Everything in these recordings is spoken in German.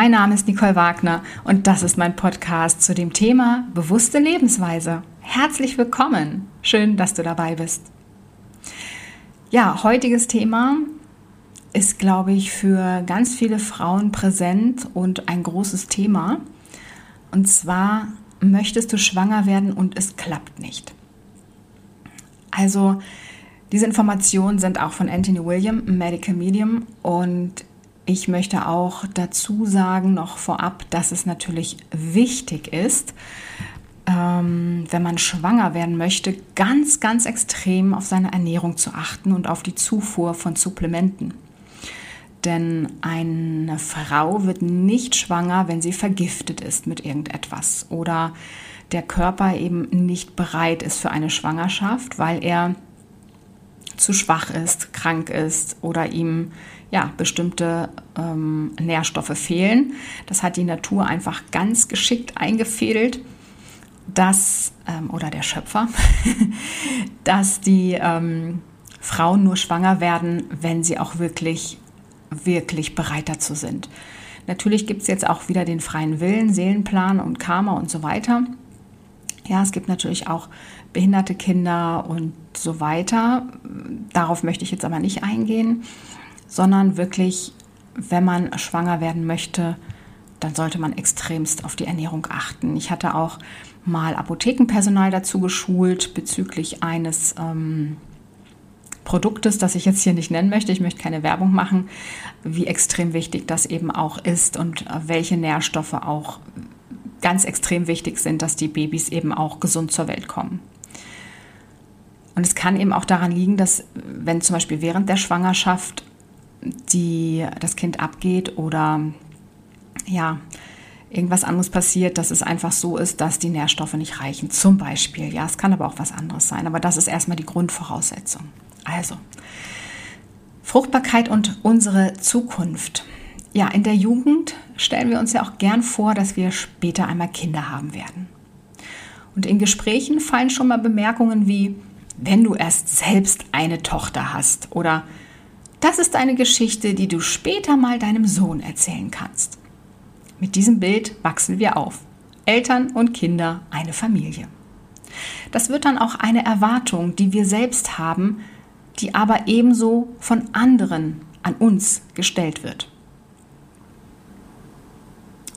Mein Name ist Nicole Wagner und das ist mein Podcast zu dem Thema bewusste Lebensweise. Herzlich willkommen. Schön, dass du dabei bist. Ja, heutiges Thema ist, glaube ich, für ganz viele Frauen präsent und ein großes Thema. Und zwar möchtest du schwanger werden und es klappt nicht. Also, diese Informationen sind auch von Anthony William, Medical Medium, und ich möchte auch dazu sagen, noch vorab, dass es natürlich wichtig ist, ähm, wenn man schwanger werden möchte, ganz, ganz extrem auf seine Ernährung zu achten und auf die Zufuhr von Supplementen. Denn eine Frau wird nicht schwanger, wenn sie vergiftet ist mit irgendetwas oder der Körper eben nicht bereit ist für eine Schwangerschaft, weil er zu schwach ist, krank ist oder ihm ja, bestimmte ähm, Nährstoffe fehlen. Das hat die Natur einfach ganz geschickt eingefädelt, dass, ähm, oder der Schöpfer, dass die ähm, Frauen nur schwanger werden, wenn sie auch wirklich, wirklich bereit dazu sind. Natürlich gibt es jetzt auch wieder den freien Willen, Seelenplan und Karma und so weiter. Ja, es gibt natürlich auch behinderte Kinder und so weiter. Darauf möchte ich jetzt aber nicht eingehen sondern wirklich, wenn man schwanger werden möchte, dann sollte man extremst auf die Ernährung achten. Ich hatte auch mal Apothekenpersonal dazu geschult bezüglich eines ähm, Produktes, das ich jetzt hier nicht nennen möchte. Ich möchte keine Werbung machen, wie extrem wichtig das eben auch ist und welche Nährstoffe auch ganz extrem wichtig sind, dass die Babys eben auch gesund zur Welt kommen. Und es kann eben auch daran liegen, dass wenn zum Beispiel während der Schwangerschaft die das Kind abgeht oder ja, irgendwas anderes passiert, dass es einfach so ist, dass die Nährstoffe nicht reichen. Zum Beispiel, ja, es kann aber auch was anderes sein, aber das ist erstmal die Grundvoraussetzung. Also, Fruchtbarkeit und unsere Zukunft. Ja, in der Jugend stellen wir uns ja auch gern vor, dass wir später einmal Kinder haben werden. Und in Gesprächen fallen schon mal Bemerkungen wie, wenn du erst selbst eine Tochter hast oder das ist eine Geschichte, die du später mal deinem Sohn erzählen kannst. Mit diesem Bild wachsen wir auf. Eltern und Kinder, eine Familie. Das wird dann auch eine Erwartung, die wir selbst haben, die aber ebenso von anderen an uns gestellt wird.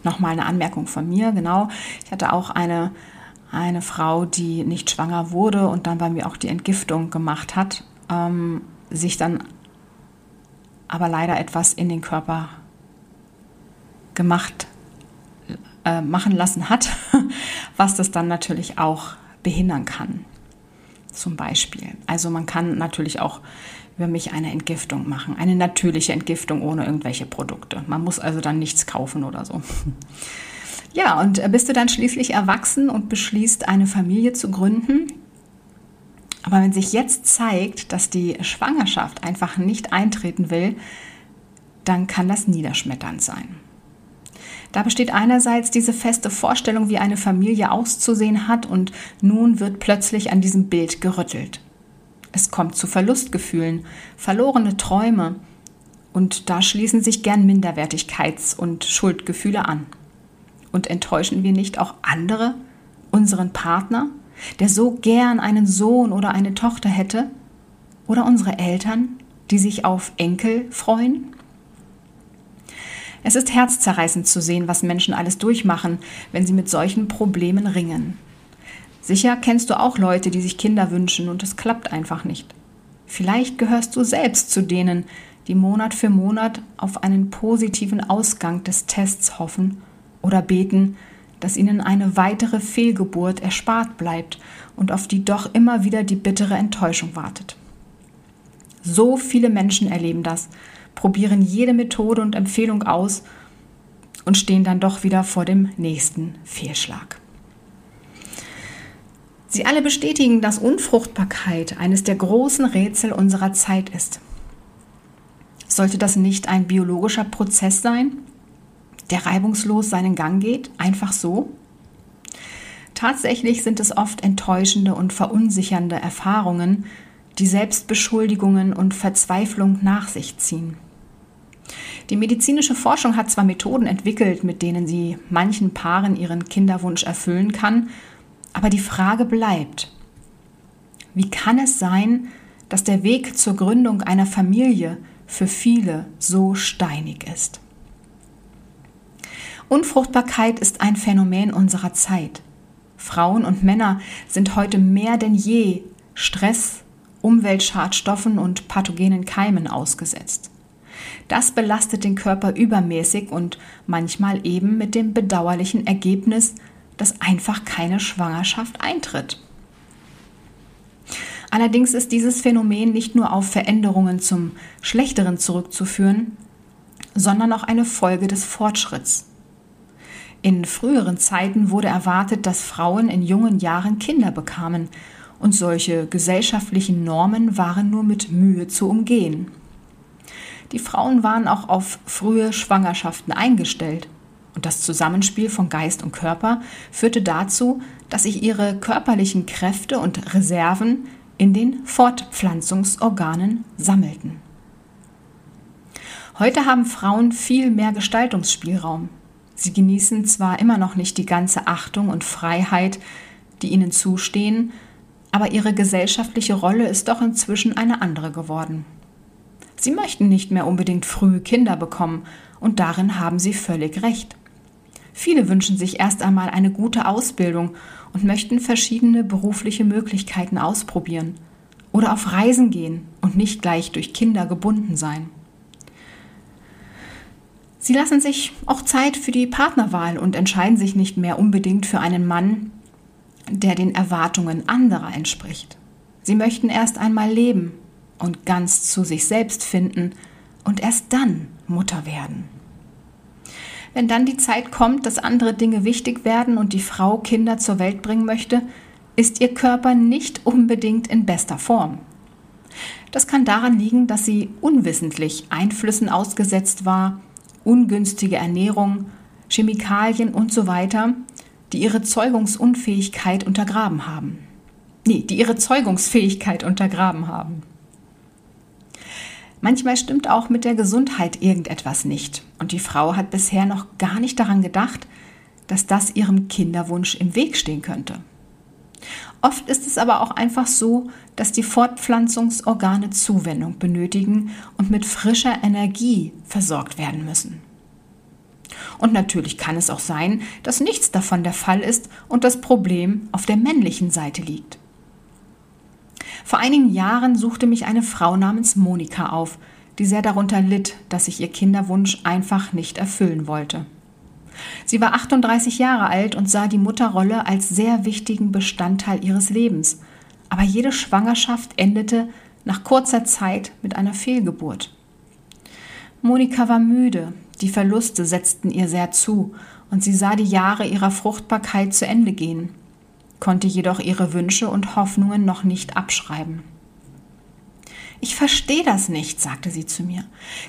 Nochmal eine Anmerkung von mir, genau. Ich hatte auch eine, eine Frau, die nicht schwanger wurde und dann bei mir auch die Entgiftung gemacht hat, ähm, sich dann aber leider etwas in den Körper gemacht, äh, machen lassen hat, was das dann natürlich auch behindern kann. Zum Beispiel. Also man kann natürlich auch über mich eine Entgiftung machen, eine natürliche Entgiftung ohne irgendwelche Produkte. Man muss also dann nichts kaufen oder so. Ja, und bist du dann schließlich erwachsen und beschließt, eine Familie zu gründen, aber wenn sich jetzt zeigt, dass die Schwangerschaft einfach nicht eintreten will, dann kann das niederschmetternd sein. Da besteht einerseits diese feste Vorstellung, wie eine Familie auszusehen hat, und nun wird plötzlich an diesem Bild gerüttelt. Es kommt zu Verlustgefühlen, verlorene Träume, und da schließen sich gern Minderwertigkeits- und Schuldgefühle an. Und enttäuschen wir nicht auch andere, unseren Partner, der so gern einen Sohn oder eine Tochter hätte? Oder unsere Eltern, die sich auf Enkel freuen? Es ist herzzerreißend zu sehen, was Menschen alles durchmachen, wenn sie mit solchen Problemen ringen. Sicher kennst du auch Leute, die sich Kinder wünschen und es klappt einfach nicht. Vielleicht gehörst du selbst zu denen, die Monat für Monat auf einen positiven Ausgang des Tests hoffen oder beten, dass ihnen eine weitere Fehlgeburt erspart bleibt und auf die doch immer wieder die bittere Enttäuschung wartet. So viele Menschen erleben das, probieren jede Methode und Empfehlung aus und stehen dann doch wieder vor dem nächsten Fehlschlag. Sie alle bestätigen, dass Unfruchtbarkeit eines der großen Rätsel unserer Zeit ist. Sollte das nicht ein biologischer Prozess sein, der reibungslos seinen Gang geht, einfach so? Tatsächlich sind es oft enttäuschende und verunsichernde Erfahrungen, die Selbstbeschuldigungen und Verzweiflung nach sich ziehen. Die medizinische Forschung hat zwar Methoden entwickelt, mit denen sie manchen Paaren ihren Kinderwunsch erfüllen kann, aber die Frage bleibt, wie kann es sein, dass der Weg zur Gründung einer Familie für viele so steinig ist? Unfruchtbarkeit ist ein Phänomen unserer Zeit. Frauen und Männer sind heute mehr denn je Stress, Umweltschadstoffen und pathogenen Keimen ausgesetzt. Das belastet den Körper übermäßig und manchmal eben mit dem bedauerlichen Ergebnis, dass einfach keine Schwangerschaft eintritt. Allerdings ist dieses Phänomen nicht nur auf Veränderungen zum Schlechteren zurückzuführen, sondern auch eine Folge des Fortschritts. In früheren Zeiten wurde erwartet, dass Frauen in jungen Jahren Kinder bekamen, und solche gesellschaftlichen Normen waren nur mit Mühe zu umgehen. Die Frauen waren auch auf frühe Schwangerschaften eingestellt. Und das Zusammenspiel von Geist und Körper führte dazu, dass sich ihre körperlichen Kräfte und Reserven in den Fortpflanzungsorganen sammelten. Heute haben Frauen viel mehr Gestaltungsspielraum. Sie genießen zwar immer noch nicht die ganze Achtung und Freiheit, die ihnen zustehen, aber ihre gesellschaftliche Rolle ist doch inzwischen eine andere geworden. Sie möchten nicht mehr unbedingt früh Kinder bekommen, und darin haben sie völlig recht. Viele wünschen sich erst einmal eine gute Ausbildung und möchten verschiedene berufliche Möglichkeiten ausprobieren oder auf Reisen gehen und nicht gleich durch Kinder gebunden sein. Sie lassen sich auch Zeit für die Partnerwahl und entscheiden sich nicht mehr unbedingt für einen Mann, der den Erwartungen anderer entspricht. Sie möchten erst einmal leben und ganz zu sich selbst finden und erst dann Mutter werden. Wenn dann die Zeit kommt, dass andere Dinge wichtig werden und die Frau Kinder zur Welt bringen möchte, ist ihr Körper nicht unbedingt in bester Form. Das kann daran liegen, dass sie unwissentlich Einflüssen ausgesetzt war, ungünstige Ernährung, Chemikalien und so weiter, die ihre Zeugungsunfähigkeit untergraben haben. Nee, die ihre Zeugungsfähigkeit untergraben haben. Manchmal stimmt auch mit der Gesundheit irgendetwas nicht und die Frau hat bisher noch gar nicht daran gedacht, dass das ihrem Kinderwunsch im Weg stehen könnte. Oft ist es aber auch einfach so, dass die Fortpflanzungsorgane Zuwendung benötigen und mit frischer Energie versorgt werden müssen. Und natürlich kann es auch sein, dass nichts davon der Fall ist und das Problem auf der männlichen Seite liegt. Vor einigen Jahren suchte mich eine Frau namens Monika auf, die sehr darunter litt, dass sich ihr Kinderwunsch einfach nicht erfüllen wollte. Sie war 38 Jahre alt und sah die Mutterrolle als sehr wichtigen Bestandteil ihres Lebens. Aber jede Schwangerschaft endete nach kurzer Zeit mit einer Fehlgeburt. Monika war müde, die Verluste setzten ihr sehr zu und sie sah die Jahre ihrer Fruchtbarkeit zu Ende gehen, konnte jedoch ihre Wünsche und Hoffnungen noch nicht abschreiben. Ich verstehe das nicht, sagte sie zu mir.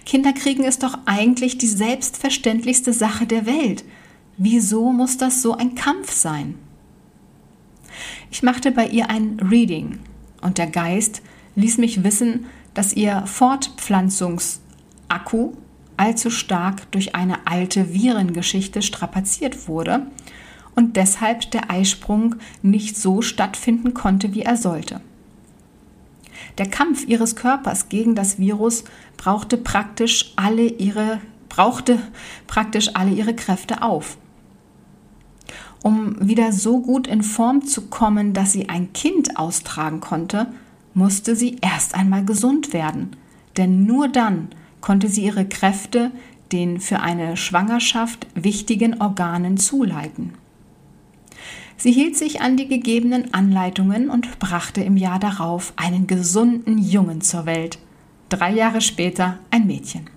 Kinderkriegen ist doch eigentlich die selbstverständlichste Sache der Welt. Wieso muss das so ein Kampf sein? Ich machte bei ihr ein Reading und der Geist ließ mich wissen, dass ihr Fortpflanzungsakku allzu stark durch eine alte Virengeschichte strapaziert wurde und deshalb der Eisprung nicht so stattfinden konnte, wie er sollte. Der Kampf ihres Körpers gegen das Virus brauchte praktisch alle ihre, brauchte praktisch alle ihre Kräfte auf. Um wieder so gut in Form zu kommen, dass sie ein Kind austragen konnte, musste sie erst einmal gesund werden. Denn nur dann konnte sie ihre Kräfte den für eine Schwangerschaft wichtigen Organen zuleiten. Sie hielt sich an die gegebenen Anleitungen und brachte im Jahr darauf einen gesunden Jungen zur Welt. Drei Jahre später ein Mädchen.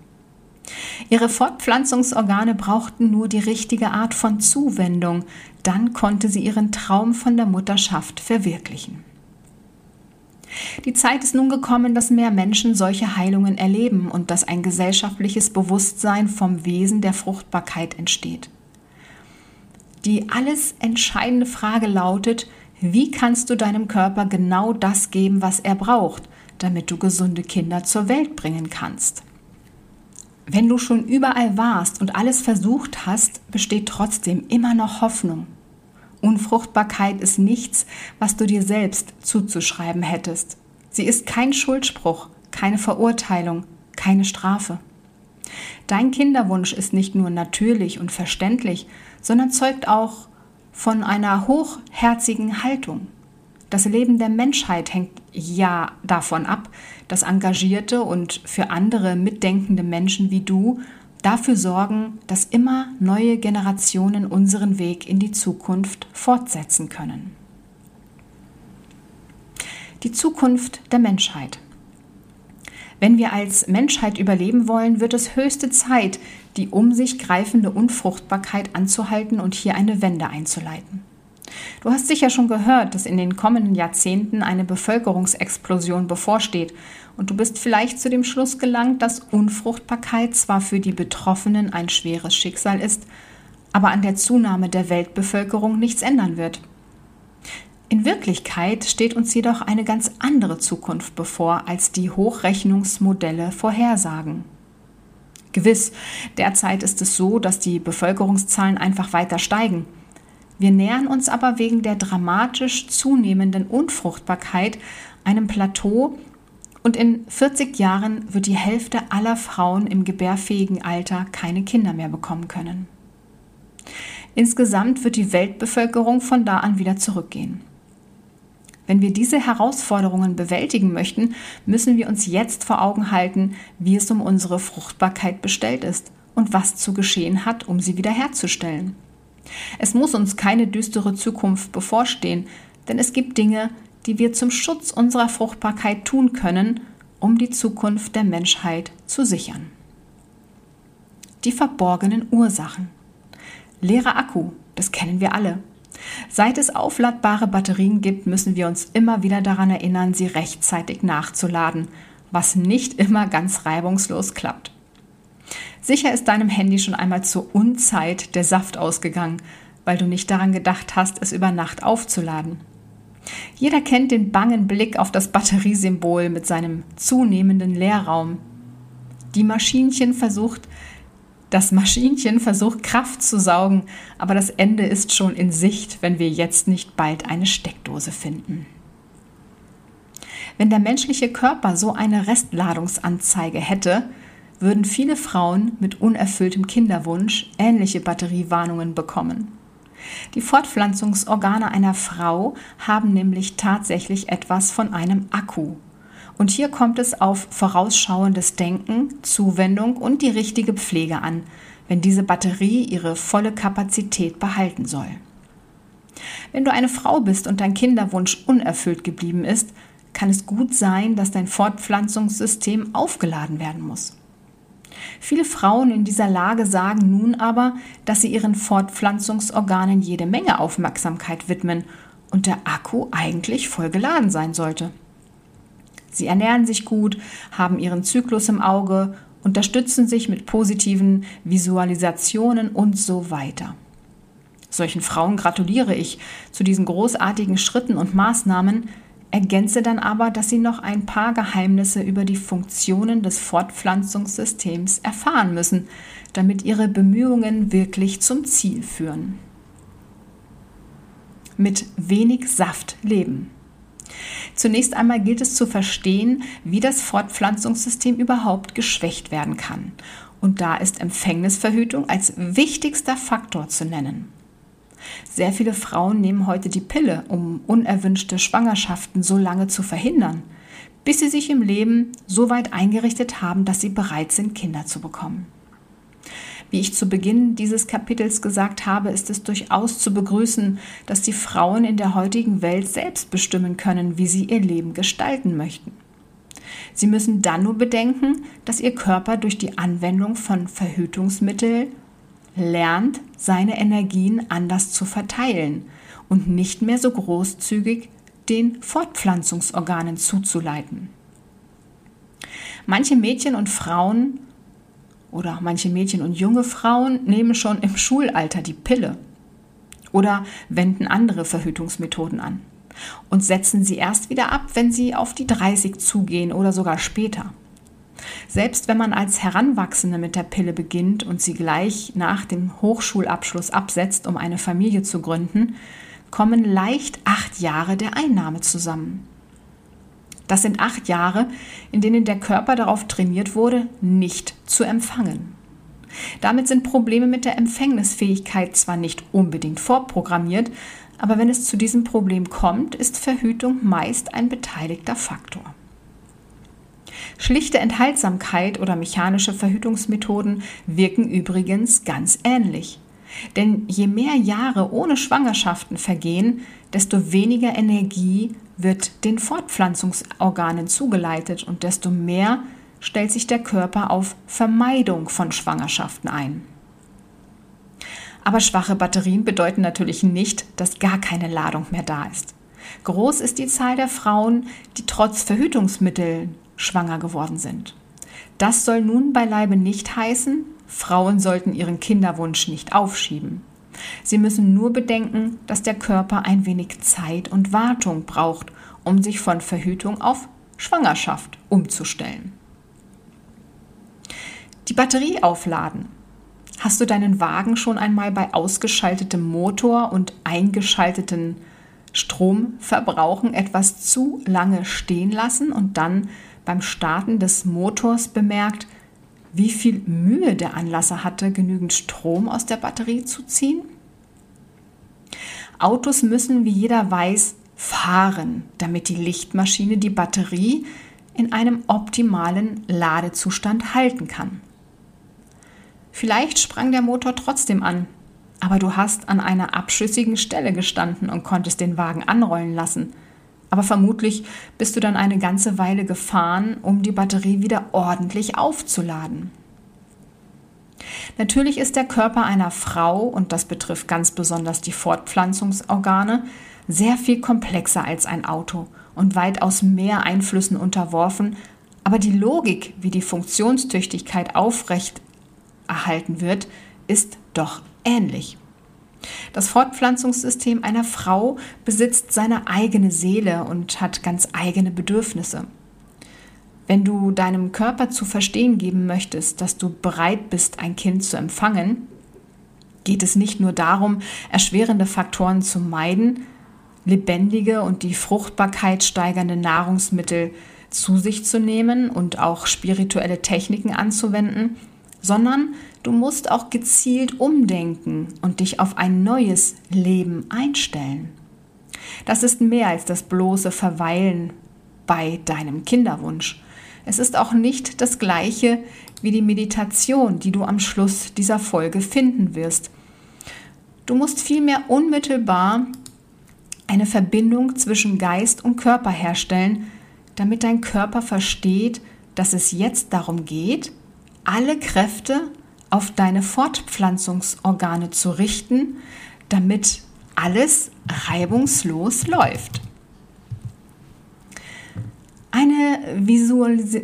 Ihre Fortpflanzungsorgane brauchten nur die richtige Art von Zuwendung, dann konnte sie ihren Traum von der Mutterschaft verwirklichen. Die Zeit ist nun gekommen, dass mehr Menschen solche Heilungen erleben und dass ein gesellschaftliches Bewusstsein vom Wesen der Fruchtbarkeit entsteht. Die alles entscheidende Frage lautet, wie kannst du deinem Körper genau das geben, was er braucht, damit du gesunde Kinder zur Welt bringen kannst? Wenn du schon überall warst und alles versucht hast, besteht trotzdem immer noch Hoffnung. Unfruchtbarkeit ist nichts, was du dir selbst zuzuschreiben hättest. Sie ist kein Schuldspruch, keine Verurteilung, keine Strafe. Dein Kinderwunsch ist nicht nur natürlich und verständlich, sondern zeugt auch von einer hochherzigen Haltung. Das Leben der Menschheit hängt ja davon ab, dass engagierte und für andere mitdenkende Menschen wie du dafür sorgen, dass immer neue Generationen unseren Weg in die Zukunft fortsetzen können. Die Zukunft der Menschheit. Wenn wir als Menschheit überleben wollen, wird es höchste Zeit, die um sich greifende Unfruchtbarkeit anzuhalten und hier eine Wende einzuleiten. Du hast sicher schon gehört, dass in den kommenden Jahrzehnten eine Bevölkerungsexplosion bevorsteht und du bist vielleicht zu dem Schluss gelangt, dass Unfruchtbarkeit zwar für die Betroffenen ein schweres Schicksal ist, aber an der Zunahme der Weltbevölkerung nichts ändern wird. In Wirklichkeit steht uns jedoch eine ganz andere Zukunft bevor, als die Hochrechnungsmodelle vorhersagen. Gewiss, derzeit ist es so, dass die Bevölkerungszahlen einfach weiter steigen. Wir nähern uns aber wegen der dramatisch zunehmenden Unfruchtbarkeit einem Plateau und in 40 Jahren wird die Hälfte aller Frauen im gebärfähigen Alter keine Kinder mehr bekommen können. Insgesamt wird die Weltbevölkerung von da an wieder zurückgehen. Wenn wir diese Herausforderungen bewältigen möchten, müssen wir uns jetzt vor Augen halten, wie es um unsere Fruchtbarkeit bestellt ist und was zu geschehen hat, um sie wiederherzustellen. Es muss uns keine düstere Zukunft bevorstehen, denn es gibt Dinge, die wir zum Schutz unserer Fruchtbarkeit tun können, um die Zukunft der Menschheit zu sichern. Die verborgenen Ursachen. Leerer Akku, das kennen wir alle. Seit es aufladbare Batterien gibt, müssen wir uns immer wieder daran erinnern, sie rechtzeitig nachzuladen, was nicht immer ganz reibungslos klappt. Sicher ist deinem Handy schon einmal zur Unzeit der Saft ausgegangen, weil du nicht daran gedacht hast, es über Nacht aufzuladen. Jeder kennt den bangen Blick auf das Batteriesymbol mit seinem zunehmenden Leerraum. Die Maschinchen versucht, das Maschinchen versucht Kraft zu saugen, aber das Ende ist schon in Sicht, wenn wir jetzt nicht bald eine Steckdose finden. Wenn der menschliche Körper so eine Restladungsanzeige hätte, würden viele Frauen mit unerfülltem Kinderwunsch ähnliche Batteriewarnungen bekommen. Die Fortpflanzungsorgane einer Frau haben nämlich tatsächlich etwas von einem Akku. Und hier kommt es auf vorausschauendes Denken, Zuwendung und die richtige Pflege an, wenn diese Batterie ihre volle Kapazität behalten soll. Wenn du eine Frau bist und dein Kinderwunsch unerfüllt geblieben ist, kann es gut sein, dass dein Fortpflanzungssystem aufgeladen werden muss. Viele Frauen in dieser Lage sagen nun aber, dass sie ihren Fortpflanzungsorganen jede Menge Aufmerksamkeit widmen und der Akku eigentlich voll geladen sein sollte. Sie ernähren sich gut, haben ihren Zyklus im Auge, unterstützen sich mit positiven Visualisationen und so weiter. Solchen Frauen gratuliere ich zu diesen großartigen Schritten und Maßnahmen, ergänze dann aber, dass sie noch ein paar Geheimnisse über die Funktionen des Fortpflanzungssystems erfahren müssen, damit ihre Bemühungen wirklich zum Ziel führen. Mit wenig Saft leben. Zunächst einmal gilt es zu verstehen, wie das Fortpflanzungssystem überhaupt geschwächt werden kann. Und da ist Empfängnisverhütung als wichtigster Faktor zu nennen. Sehr viele Frauen nehmen heute die Pille, um unerwünschte Schwangerschaften so lange zu verhindern, bis sie sich im Leben so weit eingerichtet haben, dass sie bereit sind, Kinder zu bekommen. Wie ich zu Beginn dieses Kapitels gesagt habe, ist es durchaus zu begrüßen, dass die Frauen in der heutigen Welt selbst bestimmen können, wie sie ihr Leben gestalten möchten. Sie müssen dann nur bedenken, dass ihr Körper durch die Anwendung von Verhütungsmitteln lernt, seine Energien anders zu verteilen und nicht mehr so großzügig den Fortpflanzungsorganen zuzuleiten. Manche Mädchen und Frauen oder manche Mädchen und junge Frauen nehmen schon im Schulalter die Pille oder wenden andere Verhütungsmethoden an und setzen sie erst wieder ab, wenn sie auf die 30 zugehen oder sogar später. Selbst wenn man als Heranwachsende mit der Pille beginnt und sie gleich nach dem Hochschulabschluss absetzt, um eine Familie zu gründen, kommen leicht acht Jahre der Einnahme zusammen. Das sind acht Jahre, in denen der Körper darauf trainiert wurde, nicht zu empfangen. Damit sind Probleme mit der Empfängnisfähigkeit zwar nicht unbedingt vorprogrammiert, aber wenn es zu diesem Problem kommt, ist Verhütung meist ein beteiligter Faktor. Schlichte Enthaltsamkeit oder mechanische Verhütungsmethoden wirken übrigens ganz ähnlich. Denn je mehr Jahre ohne Schwangerschaften vergehen, desto weniger Energie wird den Fortpflanzungsorganen zugeleitet und desto mehr stellt sich der Körper auf Vermeidung von Schwangerschaften ein. Aber schwache Batterien bedeuten natürlich nicht, dass gar keine Ladung mehr da ist. Groß ist die Zahl der Frauen, die trotz Verhütungsmitteln schwanger geworden sind. Das soll nun beileibe nicht heißen, Frauen sollten ihren Kinderwunsch nicht aufschieben. Sie müssen nur bedenken, dass der Körper ein wenig Zeit und Wartung braucht, um sich von Verhütung auf Schwangerschaft umzustellen. Die Batterie aufladen. Hast du deinen Wagen schon einmal bei ausgeschaltetem Motor und eingeschalteten Stromverbrauchen etwas zu lange stehen lassen und dann beim Starten des Motors bemerkt, wie viel Mühe der Anlasser hatte, genügend Strom aus der Batterie zu ziehen? Autos müssen, wie jeder weiß, fahren, damit die Lichtmaschine die Batterie in einem optimalen Ladezustand halten kann. Vielleicht sprang der Motor trotzdem an, aber du hast an einer abschüssigen Stelle gestanden und konntest den Wagen anrollen lassen – aber vermutlich bist du dann eine ganze Weile gefahren, um die Batterie wieder ordentlich aufzuladen. Natürlich ist der Körper einer Frau, und das betrifft ganz besonders die Fortpflanzungsorgane, sehr viel komplexer als ein Auto und weitaus mehr Einflüssen unterworfen, aber die Logik, wie die Funktionstüchtigkeit aufrecht erhalten wird, ist doch ähnlich. Das Fortpflanzungssystem einer Frau besitzt seine eigene Seele und hat ganz eigene Bedürfnisse. Wenn du deinem Körper zu verstehen geben möchtest, dass du bereit bist, ein Kind zu empfangen, geht es nicht nur darum, erschwerende Faktoren zu meiden, lebendige und die Fruchtbarkeit steigernde Nahrungsmittel zu sich zu nehmen und auch spirituelle Techniken anzuwenden, sondern du musst auch gezielt umdenken und dich auf ein neues Leben einstellen. Das ist mehr als das bloße Verweilen bei deinem Kinderwunsch. Es ist auch nicht das gleiche wie die Meditation, die du am Schluss dieser Folge finden wirst. Du musst vielmehr unmittelbar eine Verbindung zwischen Geist und Körper herstellen, damit dein Körper versteht, dass es jetzt darum geht, alle Kräfte auf deine Fortpflanzungsorgane zu richten, damit alles reibungslos läuft. Eine Visualis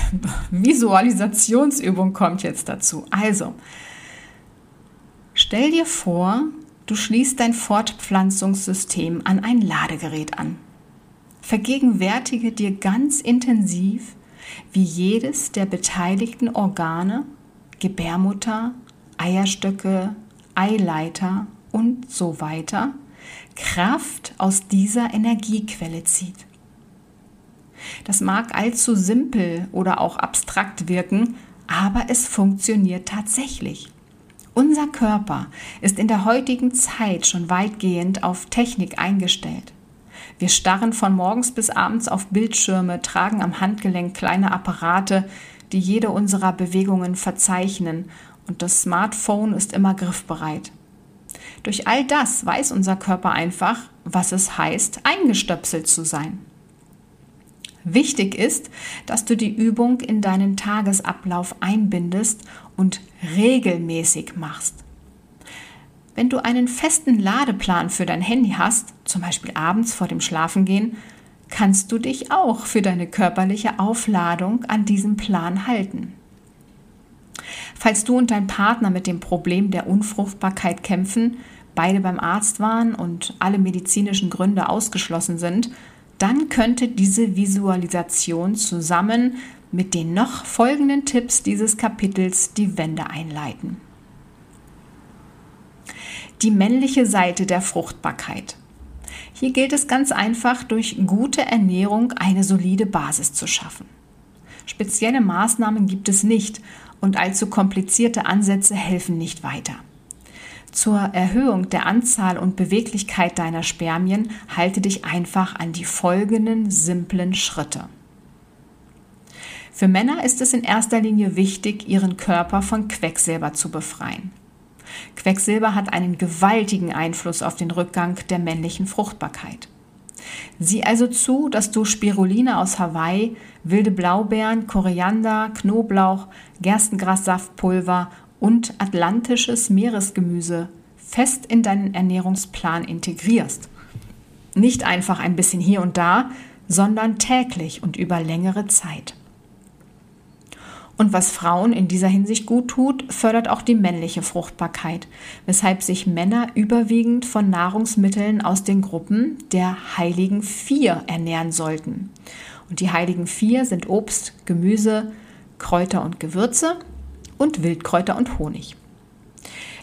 Visualisationsübung kommt jetzt dazu. Also, stell dir vor, du schließt dein Fortpflanzungssystem an ein Ladegerät an. Vergegenwärtige dir ganz intensiv, wie jedes der beteiligten Organe, Gebärmutter, Eierstöcke, Eileiter und so weiter, Kraft aus dieser Energiequelle zieht. Das mag allzu simpel oder auch abstrakt wirken, aber es funktioniert tatsächlich. Unser Körper ist in der heutigen Zeit schon weitgehend auf Technik eingestellt. Wir starren von morgens bis abends auf Bildschirme, tragen am Handgelenk kleine Apparate, die jede unserer Bewegungen verzeichnen, und das Smartphone ist immer griffbereit. Durch all das weiß unser Körper einfach, was es heißt, eingestöpselt zu sein. Wichtig ist, dass du die Übung in deinen Tagesablauf einbindest und regelmäßig machst. Wenn du einen festen Ladeplan für dein Handy hast, zum Beispiel abends vor dem Schlafengehen, kannst du dich auch für deine körperliche Aufladung an diesem Plan halten. Falls du und dein Partner mit dem Problem der Unfruchtbarkeit kämpfen, beide beim Arzt waren und alle medizinischen Gründe ausgeschlossen sind, dann könnte diese Visualisation zusammen mit den noch folgenden Tipps dieses Kapitels die Wende einleiten. Die männliche Seite der Fruchtbarkeit. Hier gilt es ganz einfach, durch gute Ernährung eine solide Basis zu schaffen. Spezielle Maßnahmen gibt es nicht und allzu komplizierte Ansätze helfen nicht weiter. Zur Erhöhung der Anzahl und Beweglichkeit deiner Spermien halte dich einfach an die folgenden simplen Schritte. Für Männer ist es in erster Linie wichtig, ihren Körper von Quecksilber zu befreien. Quecksilber hat einen gewaltigen Einfluss auf den Rückgang der männlichen Fruchtbarkeit. Sieh also zu, dass du Spiruline aus Hawaii, wilde Blaubeeren, Koriander, Knoblauch, Gerstengrassaftpulver und atlantisches Meeresgemüse fest in deinen Ernährungsplan integrierst. Nicht einfach ein bisschen hier und da, sondern täglich und über längere Zeit. Und was Frauen in dieser Hinsicht gut tut, fördert auch die männliche Fruchtbarkeit, weshalb sich Männer überwiegend von Nahrungsmitteln aus den Gruppen der heiligen Vier ernähren sollten. Und die heiligen Vier sind Obst, Gemüse, Kräuter und Gewürze und Wildkräuter und Honig.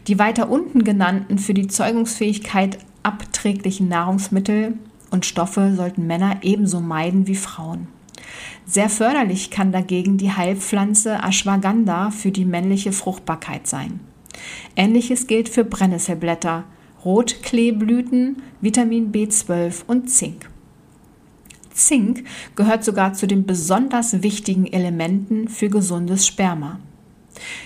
Die weiter unten genannten für die Zeugungsfähigkeit abträglichen Nahrungsmittel und Stoffe sollten Männer ebenso meiden wie Frauen. Sehr förderlich kann dagegen die Heilpflanze Ashwagandha für die männliche Fruchtbarkeit sein. Ähnliches gilt für Brennnesselblätter, Rotkleeblüten, Vitamin B12 und Zink. Zink gehört sogar zu den besonders wichtigen Elementen für gesundes Sperma.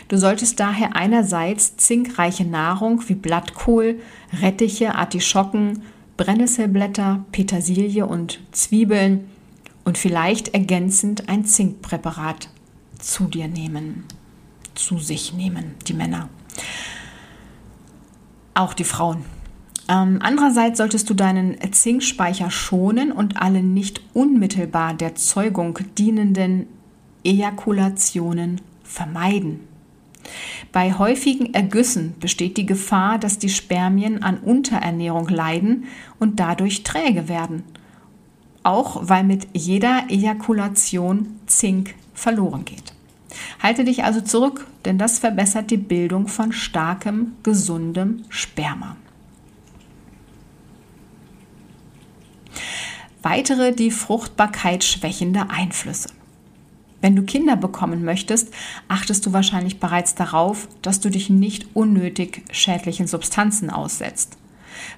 Du solltest daher einerseits zinkreiche Nahrung wie Blattkohl, Rettiche, Artischocken, Brennnesselblätter, Petersilie und Zwiebeln und vielleicht ergänzend ein Zinkpräparat zu dir nehmen, zu sich nehmen, die Männer. Auch die Frauen. Ähm, andererseits solltest du deinen Zinkspeicher schonen und alle nicht unmittelbar der Zeugung dienenden Ejakulationen vermeiden. Bei häufigen Ergüssen besteht die Gefahr, dass die Spermien an Unterernährung leiden und dadurch träge werden auch weil mit jeder Ejakulation Zink verloren geht. Halte dich also zurück, denn das verbessert die Bildung von starkem, gesundem Sperma. Weitere die Fruchtbarkeit schwächende Einflüsse. Wenn du Kinder bekommen möchtest, achtest du wahrscheinlich bereits darauf, dass du dich nicht unnötig schädlichen Substanzen aussetzt.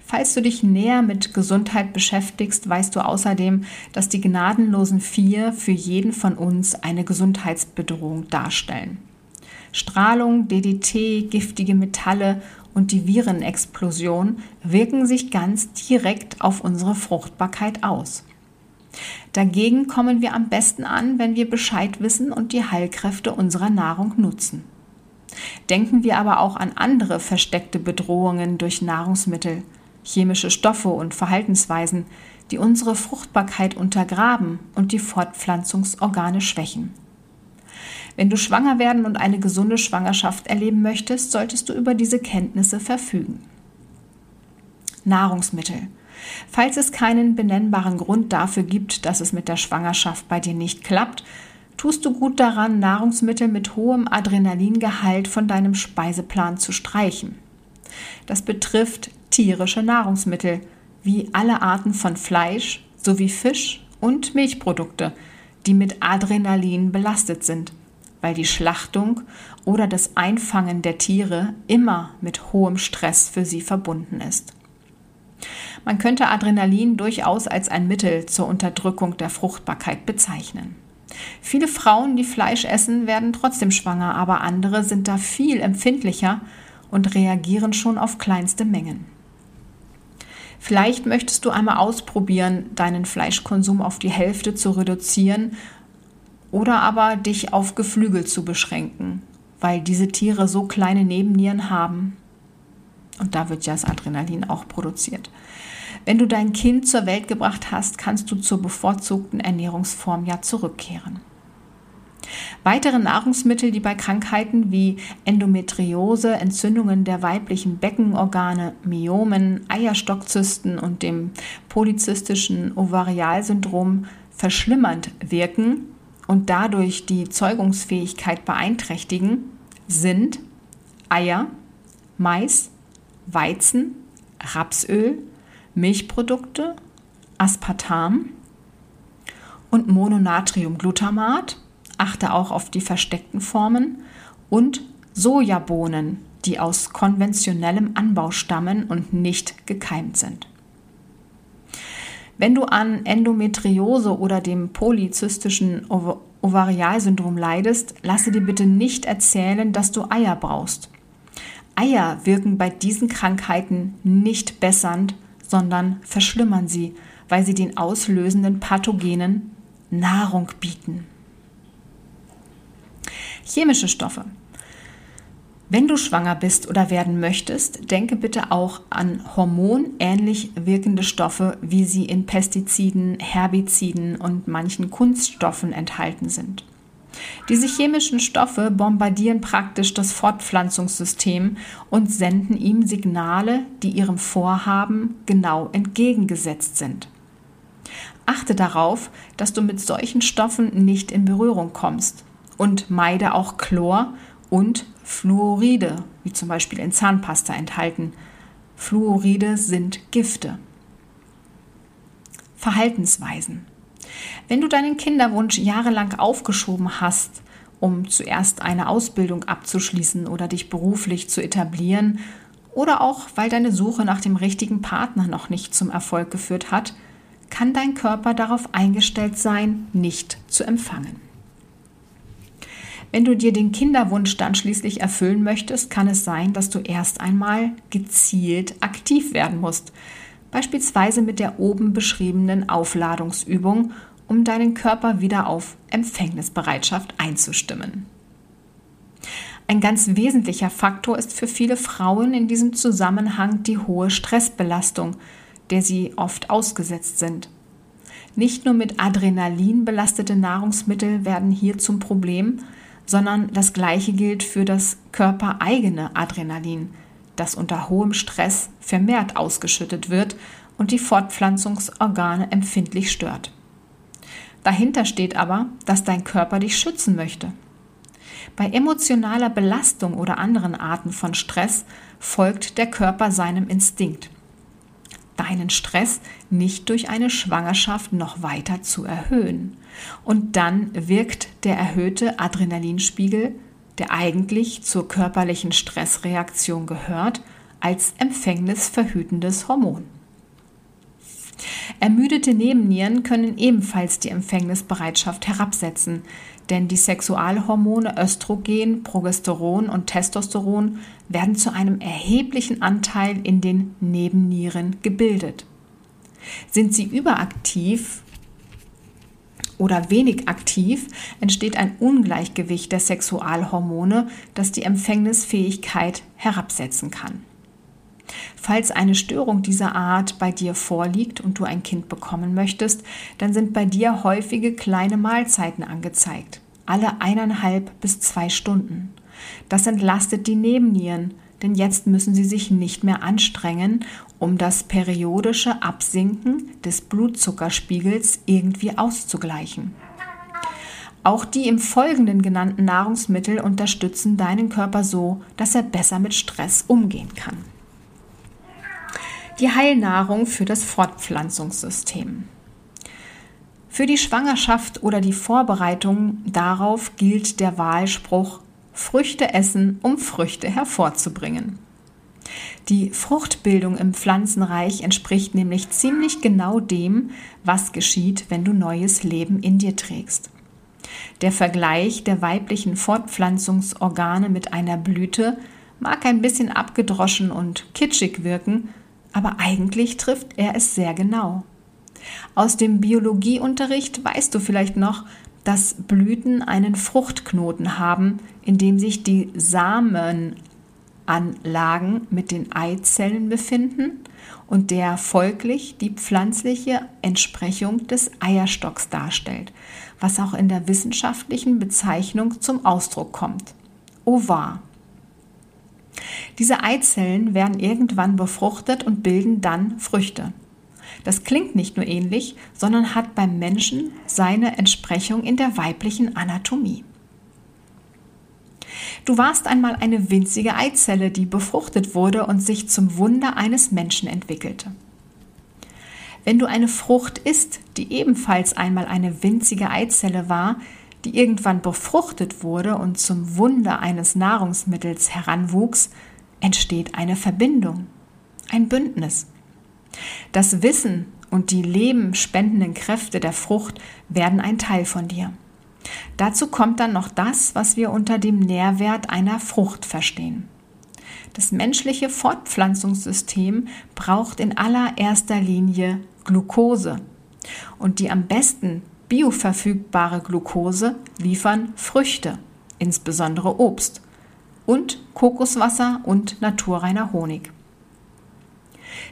Falls du dich näher mit Gesundheit beschäftigst, weißt du außerdem, dass die gnadenlosen Vier für jeden von uns eine Gesundheitsbedrohung darstellen. Strahlung, DDT, giftige Metalle und die Virenexplosion wirken sich ganz direkt auf unsere Fruchtbarkeit aus. Dagegen kommen wir am besten an, wenn wir Bescheid wissen und die Heilkräfte unserer Nahrung nutzen. Denken wir aber auch an andere versteckte Bedrohungen durch Nahrungsmittel, chemische Stoffe und Verhaltensweisen, die unsere Fruchtbarkeit untergraben und die Fortpflanzungsorgane schwächen. Wenn du schwanger werden und eine gesunde Schwangerschaft erleben möchtest, solltest du über diese Kenntnisse verfügen. Nahrungsmittel. Falls es keinen benennbaren Grund dafür gibt, dass es mit der Schwangerschaft bei dir nicht klappt, tust du gut daran, Nahrungsmittel mit hohem Adrenalingehalt von deinem Speiseplan zu streichen. Das betrifft tierische Nahrungsmittel wie alle Arten von Fleisch sowie Fisch und Milchprodukte, die mit Adrenalin belastet sind, weil die Schlachtung oder das Einfangen der Tiere immer mit hohem Stress für sie verbunden ist. Man könnte Adrenalin durchaus als ein Mittel zur Unterdrückung der Fruchtbarkeit bezeichnen. Viele Frauen, die Fleisch essen, werden trotzdem schwanger, aber andere sind da viel empfindlicher und reagieren schon auf kleinste Mengen. Vielleicht möchtest du einmal ausprobieren, deinen Fleischkonsum auf die Hälfte zu reduzieren oder aber dich auf Geflügel zu beschränken, weil diese Tiere so kleine Nebennieren haben. Und da wird ja das Adrenalin auch produziert. Wenn du dein Kind zur Welt gebracht hast, kannst du zur bevorzugten Ernährungsform ja zurückkehren. Weitere Nahrungsmittel, die bei Krankheiten wie Endometriose, Entzündungen der weiblichen Beckenorgane, Myomen, Eierstockzysten und dem polyzystischen Ovarialsyndrom verschlimmernd wirken und dadurch die Zeugungsfähigkeit beeinträchtigen, sind Eier, Mais, Weizen, Rapsöl, Milchprodukte, Aspartam und Mononatriumglutamat achte auch auf die versteckten Formen und Sojabohnen, die aus konventionellem Anbau stammen und nicht gekeimt sind. Wenn du an Endometriose oder dem polyzystischen Ovarialsyndrom leidest, lasse dir bitte nicht erzählen, dass du Eier brauchst. Eier wirken bei diesen Krankheiten nicht bessernd, sondern verschlimmern sie, weil sie den auslösenden Pathogenen Nahrung bieten. Chemische Stoffe. Wenn du schwanger bist oder werden möchtest, denke bitte auch an hormonähnlich wirkende Stoffe, wie sie in Pestiziden, Herbiziden und manchen Kunststoffen enthalten sind. Diese chemischen Stoffe bombardieren praktisch das Fortpflanzungssystem und senden ihm Signale, die ihrem Vorhaben genau entgegengesetzt sind. Achte darauf, dass du mit solchen Stoffen nicht in Berührung kommst und meide auch Chlor und Fluoride, wie zum Beispiel in Zahnpasta enthalten. Fluoride sind Gifte. Verhaltensweisen. Wenn du deinen Kinderwunsch jahrelang aufgeschoben hast, um zuerst eine Ausbildung abzuschließen oder dich beruflich zu etablieren, oder auch weil deine Suche nach dem richtigen Partner noch nicht zum Erfolg geführt hat, kann dein Körper darauf eingestellt sein, nicht zu empfangen. Wenn du dir den Kinderwunsch dann schließlich erfüllen möchtest, kann es sein, dass du erst einmal gezielt aktiv werden musst. Beispielsweise mit der oben beschriebenen Aufladungsübung, um deinen Körper wieder auf Empfängnisbereitschaft einzustimmen. Ein ganz wesentlicher Faktor ist für viele Frauen in diesem Zusammenhang die hohe Stressbelastung, der sie oft ausgesetzt sind. Nicht nur mit Adrenalin belastete Nahrungsmittel werden hier zum Problem, sondern das Gleiche gilt für das körpereigene Adrenalin, das unter hohem Stress vermehrt ausgeschüttet wird und die Fortpflanzungsorgane empfindlich stört. Dahinter steht aber, dass dein Körper dich schützen möchte. Bei emotionaler Belastung oder anderen Arten von Stress folgt der Körper seinem Instinkt deinen Stress nicht durch eine Schwangerschaft noch weiter zu erhöhen. Und dann wirkt der erhöhte Adrenalinspiegel, der eigentlich zur körperlichen Stressreaktion gehört, als empfängnisverhütendes Hormon. Ermüdete Nebennieren können ebenfalls die Empfängnisbereitschaft herabsetzen, denn die Sexualhormone Östrogen, Progesteron und Testosteron werden zu einem erheblichen Anteil in den Nebennieren gebildet. Sind sie überaktiv oder wenig aktiv, entsteht ein Ungleichgewicht der Sexualhormone, das die Empfängnisfähigkeit herabsetzen kann. Falls eine Störung dieser Art bei dir vorliegt und du ein Kind bekommen möchtest, dann sind bei dir häufige kleine Mahlzeiten angezeigt, alle eineinhalb bis zwei Stunden. Das entlastet die Nebennieren, denn jetzt müssen sie sich nicht mehr anstrengen, um das periodische Absinken des Blutzuckerspiegels irgendwie auszugleichen. Auch die im Folgenden genannten Nahrungsmittel unterstützen deinen Körper so, dass er besser mit Stress umgehen kann die Heilnahrung für das Fortpflanzungssystem. Für die Schwangerschaft oder die Vorbereitung darauf gilt der Wahlspruch Früchte essen, um Früchte hervorzubringen. Die Fruchtbildung im Pflanzenreich entspricht nämlich ziemlich genau dem, was geschieht, wenn du neues Leben in dir trägst. Der Vergleich der weiblichen Fortpflanzungsorgane mit einer Blüte mag ein bisschen abgedroschen und kitschig wirken, aber eigentlich trifft er es sehr genau. Aus dem Biologieunterricht weißt du vielleicht noch, dass Blüten einen Fruchtknoten haben, in dem sich die Samen Anlagen mit den Eizellen befinden und der folglich die pflanzliche Entsprechung des Eierstocks darstellt, was auch in der wissenschaftlichen Bezeichnung zum Ausdruck kommt. Ovar. Diese Eizellen werden irgendwann befruchtet und bilden dann Früchte. Das klingt nicht nur ähnlich, sondern hat beim Menschen seine Entsprechung in der weiblichen Anatomie. Du warst einmal eine winzige Eizelle, die befruchtet wurde und sich zum Wunder eines Menschen entwickelte. Wenn du eine Frucht isst, die ebenfalls einmal eine winzige Eizelle war, die irgendwann befruchtet wurde und zum Wunder eines Nahrungsmittels heranwuchs, entsteht eine Verbindung, ein Bündnis. Das Wissen und die lebenspendenden Kräfte der Frucht werden ein Teil von dir. Dazu kommt dann noch das, was wir unter dem Nährwert einer Frucht verstehen. Das menschliche Fortpflanzungssystem braucht in allererster Linie Glucose. Und die am besten bioverfügbare Glucose liefern Früchte, insbesondere Obst, und Kokoswasser und naturreiner Honig.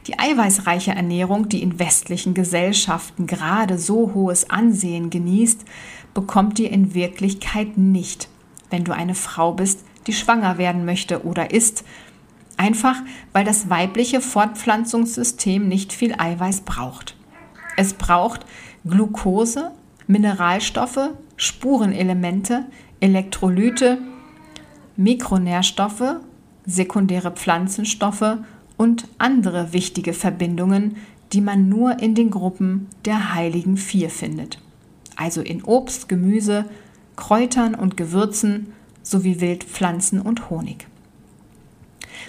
Die eiweißreiche Ernährung, die in westlichen Gesellschaften gerade so hohes Ansehen genießt, bekommt ihr in Wirklichkeit nicht, wenn du eine Frau bist, die schwanger werden möchte oder ist, einfach weil das weibliche Fortpflanzungssystem nicht viel Eiweiß braucht. Es braucht Glucose, Mineralstoffe, Spurenelemente, Elektrolyte, Mikronährstoffe, sekundäre Pflanzenstoffe und andere wichtige Verbindungen, die man nur in den Gruppen der heiligen vier findet also in Obst, Gemüse, Kräutern und Gewürzen sowie Wildpflanzen und Honig.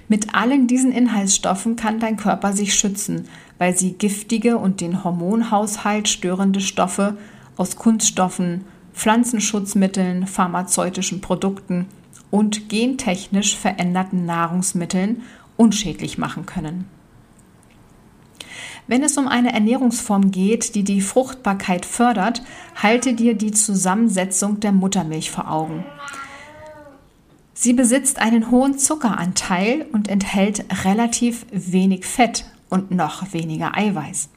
Mit allen diesen Inhaltsstoffen kann dein Körper sich schützen, weil sie giftige und den Hormonhaushalt störende Stoffe aus Kunststoffen, Pflanzenschutzmitteln, pharmazeutischen Produkten und gentechnisch veränderten Nahrungsmitteln unschädlich machen können. Wenn es um eine Ernährungsform geht, die die Fruchtbarkeit fördert, halte dir die Zusammensetzung der Muttermilch vor Augen. Sie besitzt einen hohen Zuckeranteil und enthält relativ wenig Fett und noch weniger Eiweiß.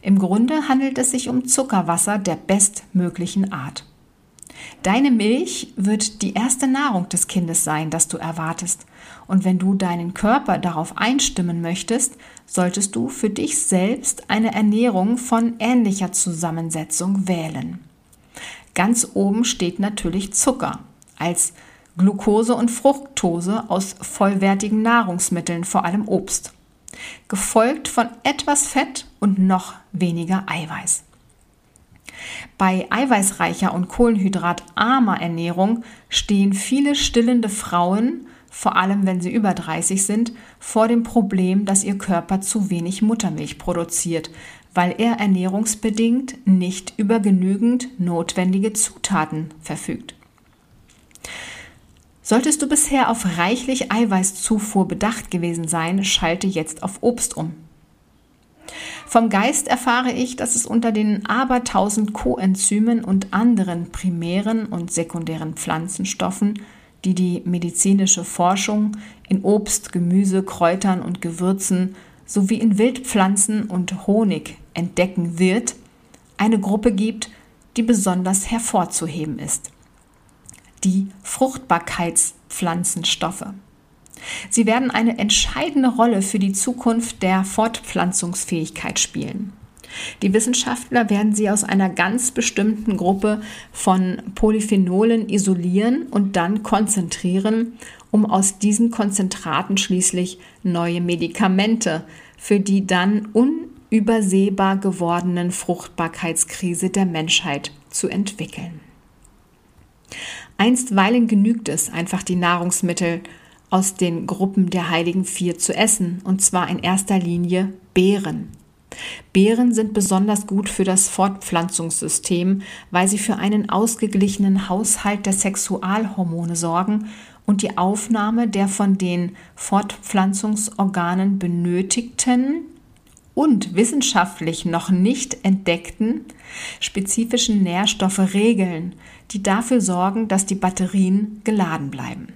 Im Grunde handelt es sich um Zuckerwasser der bestmöglichen Art. Deine Milch wird die erste Nahrung des Kindes sein, das du erwartest. Und wenn du deinen Körper darauf einstimmen möchtest, solltest du für dich selbst eine Ernährung von ähnlicher Zusammensetzung wählen. Ganz oben steht natürlich Zucker als Glucose und Fructose aus vollwertigen Nahrungsmitteln, vor allem Obst, gefolgt von etwas Fett und noch weniger Eiweiß. Bei eiweißreicher und kohlenhydratarmer Ernährung stehen viele stillende Frauen, vor allem wenn sie über 30 sind, vor dem Problem, dass ihr Körper zu wenig Muttermilch produziert, weil er ernährungsbedingt nicht über genügend notwendige Zutaten verfügt. Solltest du bisher auf reichlich Eiweißzufuhr bedacht gewesen sein, schalte jetzt auf Obst um. Vom Geist erfahre ich, dass es unter den abertausend Coenzymen und anderen primären und sekundären Pflanzenstoffen, die die medizinische Forschung in Obst, Gemüse, Kräutern und Gewürzen sowie in Wildpflanzen und Honig entdecken wird, eine Gruppe gibt, die besonders hervorzuheben ist. Die Fruchtbarkeitspflanzenstoffe. Sie werden eine entscheidende Rolle für die Zukunft der Fortpflanzungsfähigkeit spielen. Die Wissenschaftler werden sie aus einer ganz bestimmten Gruppe von Polyphenolen isolieren und dann konzentrieren, um aus diesen Konzentraten schließlich neue Medikamente für die dann unübersehbar gewordenen Fruchtbarkeitskrise der Menschheit zu entwickeln. Einstweilen genügt es einfach die Nahrungsmittel aus den Gruppen der heiligen vier zu essen, und zwar in erster Linie Beeren. Beeren sind besonders gut für das Fortpflanzungssystem, weil sie für einen ausgeglichenen Haushalt der Sexualhormone sorgen und die Aufnahme der von den Fortpflanzungsorganen benötigten und wissenschaftlich noch nicht entdeckten spezifischen Nährstoffe regeln, die dafür sorgen, dass die Batterien geladen bleiben.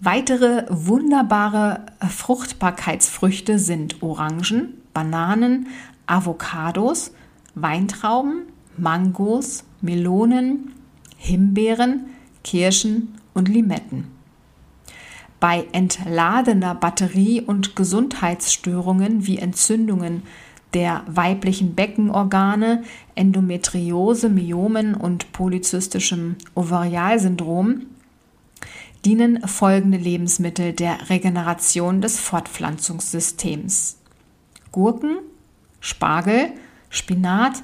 Weitere wunderbare Fruchtbarkeitsfrüchte sind Orangen, Bananen, Avocados, Weintrauben, Mangos, Melonen, Himbeeren, Kirschen und Limetten. Bei entladener Batterie und Gesundheitsstörungen wie Entzündungen der weiblichen Beckenorgane, Endometriose, Myomen und polyzystischem Ovarialsyndrom dienen folgende Lebensmittel der Regeneration des Fortpflanzungssystems. Gurken, Spargel, Spinat,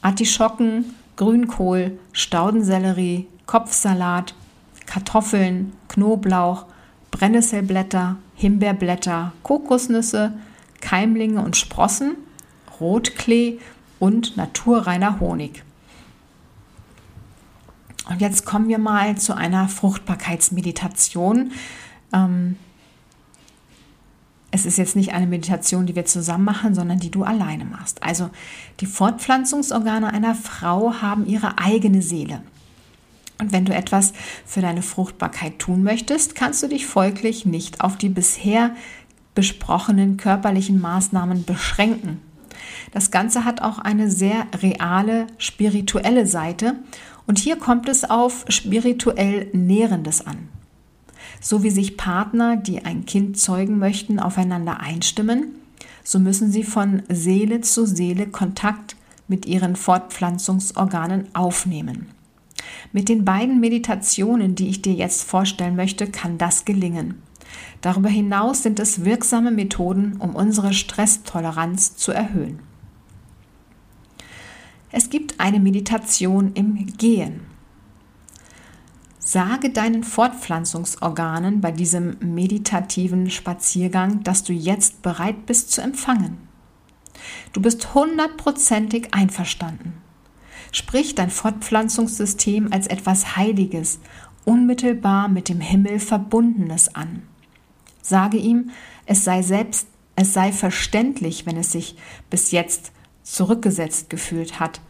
Artischocken, Grünkohl, Staudensellerie, Kopfsalat, Kartoffeln, Knoblauch, Brennnesselblätter, Himbeerblätter, Kokosnüsse, Keimlinge und Sprossen, Rotklee und naturreiner Honig. Und jetzt kommen wir mal zu einer Fruchtbarkeitsmeditation. Ähm, es ist jetzt nicht eine Meditation, die wir zusammen machen, sondern die du alleine machst. Also die Fortpflanzungsorgane einer Frau haben ihre eigene Seele. Und wenn du etwas für deine Fruchtbarkeit tun möchtest, kannst du dich folglich nicht auf die bisher besprochenen körperlichen Maßnahmen beschränken. Das Ganze hat auch eine sehr reale spirituelle Seite und hier kommt es auf spirituell Nährendes an. So wie sich Partner, die ein Kind zeugen möchten, aufeinander einstimmen, so müssen sie von Seele zu Seele Kontakt mit ihren Fortpflanzungsorganen aufnehmen. Mit den beiden Meditationen, die ich dir jetzt vorstellen möchte, kann das gelingen. Darüber hinaus sind es wirksame Methoden, um unsere Stresstoleranz zu erhöhen. Es gibt eine Meditation im Gehen. Sage deinen Fortpflanzungsorganen bei diesem meditativen Spaziergang, dass du jetzt bereit bist zu empfangen. Du bist hundertprozentig einverstanden. Sprich dein Fortpflanzungssystem als etwas Heiliges, unmittelbar mit dem Himmel Verbundenes an. Sage ihm, es sei selbst, es sei verständlich, wenn es sich bis jetzt zurückgesetzt gefühlt hat.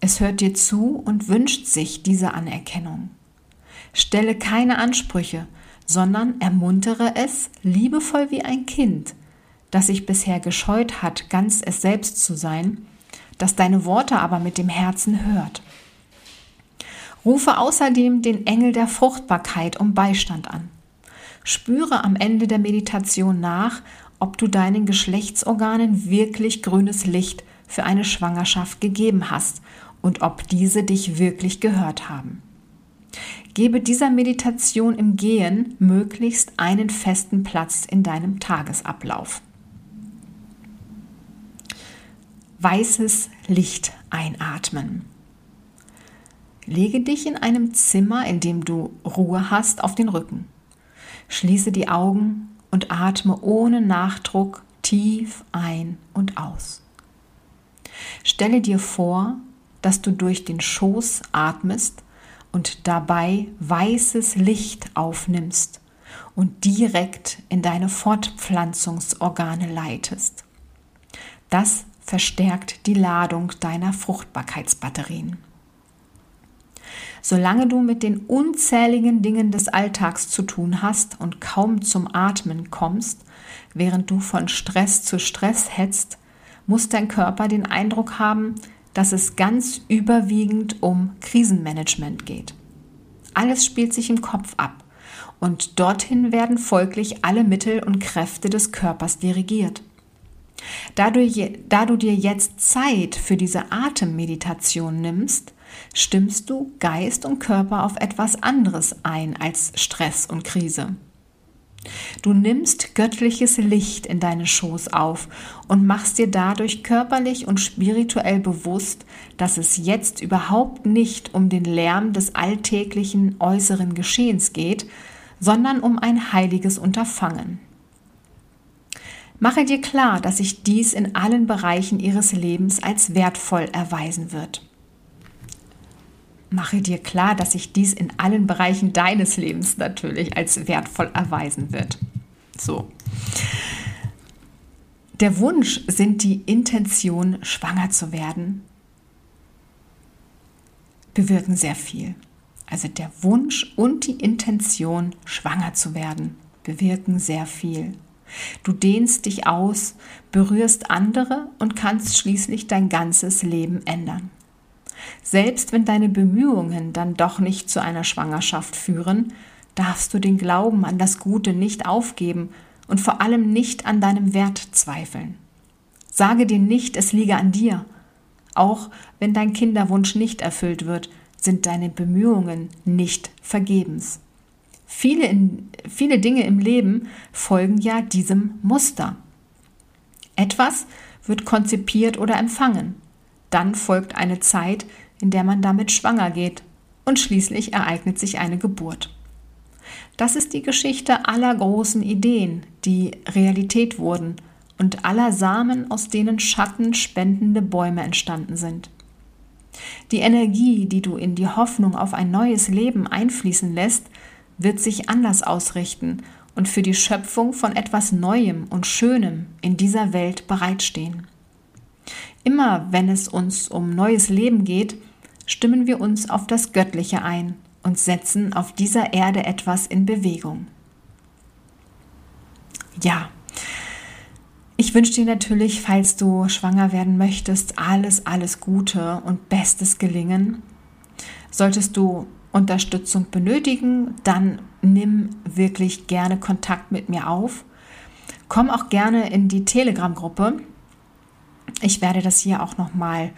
Es hört dir zu und wünscht sich diese Anerkennung. Stelle keine Ansprüche, sondern ermuntere es liebevoll wie ein Kind, das sich bisher gescheut hat, ganz es selbst zu sein das deine Worte aber mit dem Herzen hört. Rufe außerdem den Engel der Fruchtbarkeit um Beistand an. Spüre am Ende der Meditation nach, ob du deinen Geschlechtsorganen wirklich grünes Licht für eine Schwangerschaft gegeben hast und ob diese dich wirklich gehört haben. Gebe dieser Meditation im Gehen möglichst einen festen Platz in deinem Tagesablauf weißes Licht einatmen. Lege dich in einem Zimmer, in dem du Ruhe hast, auf den Rücken. Schließe die Augen und atme ohne Nachdruck tief ein und aus. Stelle dir vor, dass du durch den Schoß atmest und dabei weißes Licht aufnimmst und direkt in deine Fortpflanzungsorgane leitest. Das verstärkt die Ladung deiner Fruchtbarkeitsbatterien. Solange du mit den unzähligen Dingen des Alltags zu tun hast und kaum zum Atmen kommst, während du von Stress zu Stress hetzt, muss dein Körper den Eindruck haben, dass es ganz überwiegend um Krisenmanagement geht. Alles spielt sich im Kopf ab und dorthin werden folglich alle Mittel und Kräfte des Körpers dirigiert. Da du, da du dir jetzt Zeit für diese Atemmeditation nimmst, stimmst du Geist und Körper auf etwas anderes ein als Stress und Krise. Du nimmst göttliches Licht in deine Schoß auf und machst dir dadurch körperlich und spirituell bewusst, dass es jetzt überhaupt nicht um den Lärm des alltäglichen äußeren Geschehens geht, sondern um ein heiliges Unterfangen. Mache dir klar, dass sich dies in allen Bereichen ihres Lebens als wertvoll erweisen wird. Mache dir klar, dass sich dies in allen Bereichen deines Lebens natürlich als wertvoll erweisen wird. So. Der Wunsch sind die Intention, schwanger zu werden, bewirken sehr viel. also der Wunsch und die Intention, schwanger zu werden, bewirken sehr viel. Du dehnst dich aus, berührst andere und kannst schließlich dein ganzes Leben ändern. Selbst wenn deine Bemühungen dann doch nicht zu einer Schwangerschaft führen, darfst du den Glauben an das Gute nicht aufgeben und vor allem nicht an deinem Wert zweifeln. Sage dir nicht, es liege an dir. Auch wenn dein Kinderwunsch nicht erfüllt wird, sind deine Bemühungen nicht vergebens. Viele, in, viele Dinge im Leben folgen ja diesem Muster. Etwas wird konzipiert oder empfangen. Dann folgt eine Zeit, in der man damit schwanger geht. Und schließlich ereignet sich eine Geburt. Das ist die Geschichte aller großen Ideen, die Realität wurden und aller Samen, aus denen schattenspendende Bäume entstanden sind. Die Energie, die du in die Hoffnung auf ein neues Leben einfließen lässt, wird sich anders ausrichten und für die Schöpfung von etwas Neuem und Schönem in dieser Welt bereitstehen. Immer wenn es uns um neues Leben geht, stimmen wir uns auf das Göttliche ein und setzen auf dieser Erde etwas in Bewegung. Ja, ich wünsche dir natürlich, falls du schwanger werden möchtest, alles, alles Gute und bestes Gelingen. Solltest du Unterstützung benötigen, dann nimm wirklich gerne Kontakt mit mir auf. Komm auch gerne in die Telegram-Gruppe. Ich werde das hier auch nochmal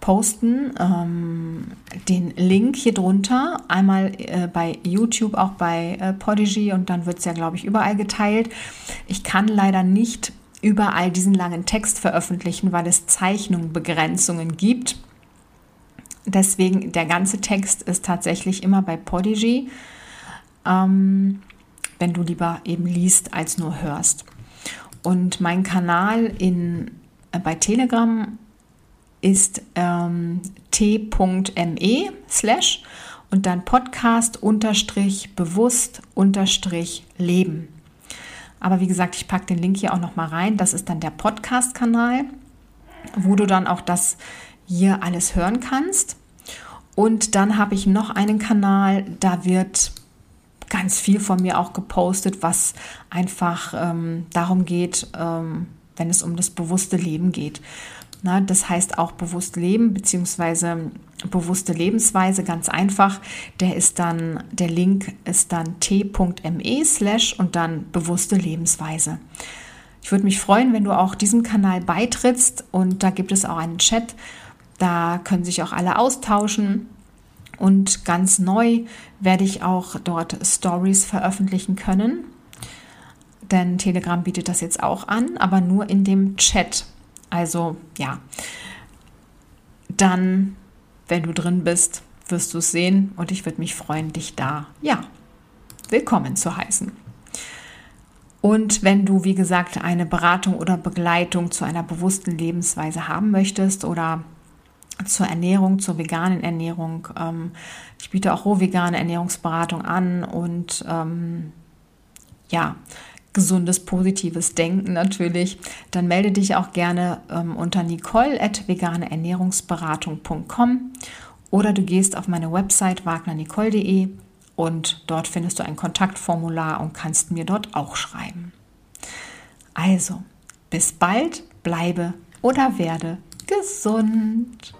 posten, ähm, den Link hier drunter, einmal äh, bei YouTube, auch bei äh, Podigy und dann wird es ja, glaube ich, überall geteilt. Ich kann leider nicht überall diesen langen Text veröffentlichen, weil es Zeichnungsbegrenzungen gibt. Deswegen, der ganze Text ist tatsächlich immer bei Podigy, ähm, wenn du lieber eben liest als nur hörst. Und mein Kanal in, bei Telegram ist ähm, t.me slash und dann Podcast unterstrich bewusst unterstrich leben. Aber wie gesagt, ich packe den Link hier auch noch mal rein. Das ist dann der Podcast-Kanal, wo du dann auch das hier alles hören kannst. Und dann habe ich noch einen Kanal, da wird ganz viel von mir auch gepostet, was einfach ähm, darum geht, ähm, wenn es um das bewusste Leben geht. Na, das heißt auch bewusst leben bzw. bewusste Lebensweise, ganz einfach. Der ist dann, der Link ist dann t.me slash und dann bewusste Lebensweise. Ich würde mich freuen, wenn du auch diesem Kanal beitrittst und da gibt es auch einen Chat. Da können sich auch alle austauschen. Und ganz neu werde ich auch dort Stories veröffentlichen können. Denn Telegram bietet das jetzt auch an, aber nur in dem Chat. Also ja, dann, wenn du drin bist, wirst du es sehen und ich würde mich freuen, dich da, ja, willkommen zu heißen. Und wenn du, wie gesagt, eine Beratung oder Begleitung zu einer bewussten Lebensweise haben möchtest oder zur Ernährung, zur veganen Ernährung, ähm, ich biete auch roh vegane Ernährungsberatung an und ähm, ja, gesundes, positives Denken natürlich, dann melde dich auch gerne ähm, unter nicole.veganeernährungsberatung.com oder du gehst auf meine Website wagnernicole.de und dort findest du ein Kontaktformular und kannst mir dort auch schreiben. Also, bis bald, bleibe oder werde gesund.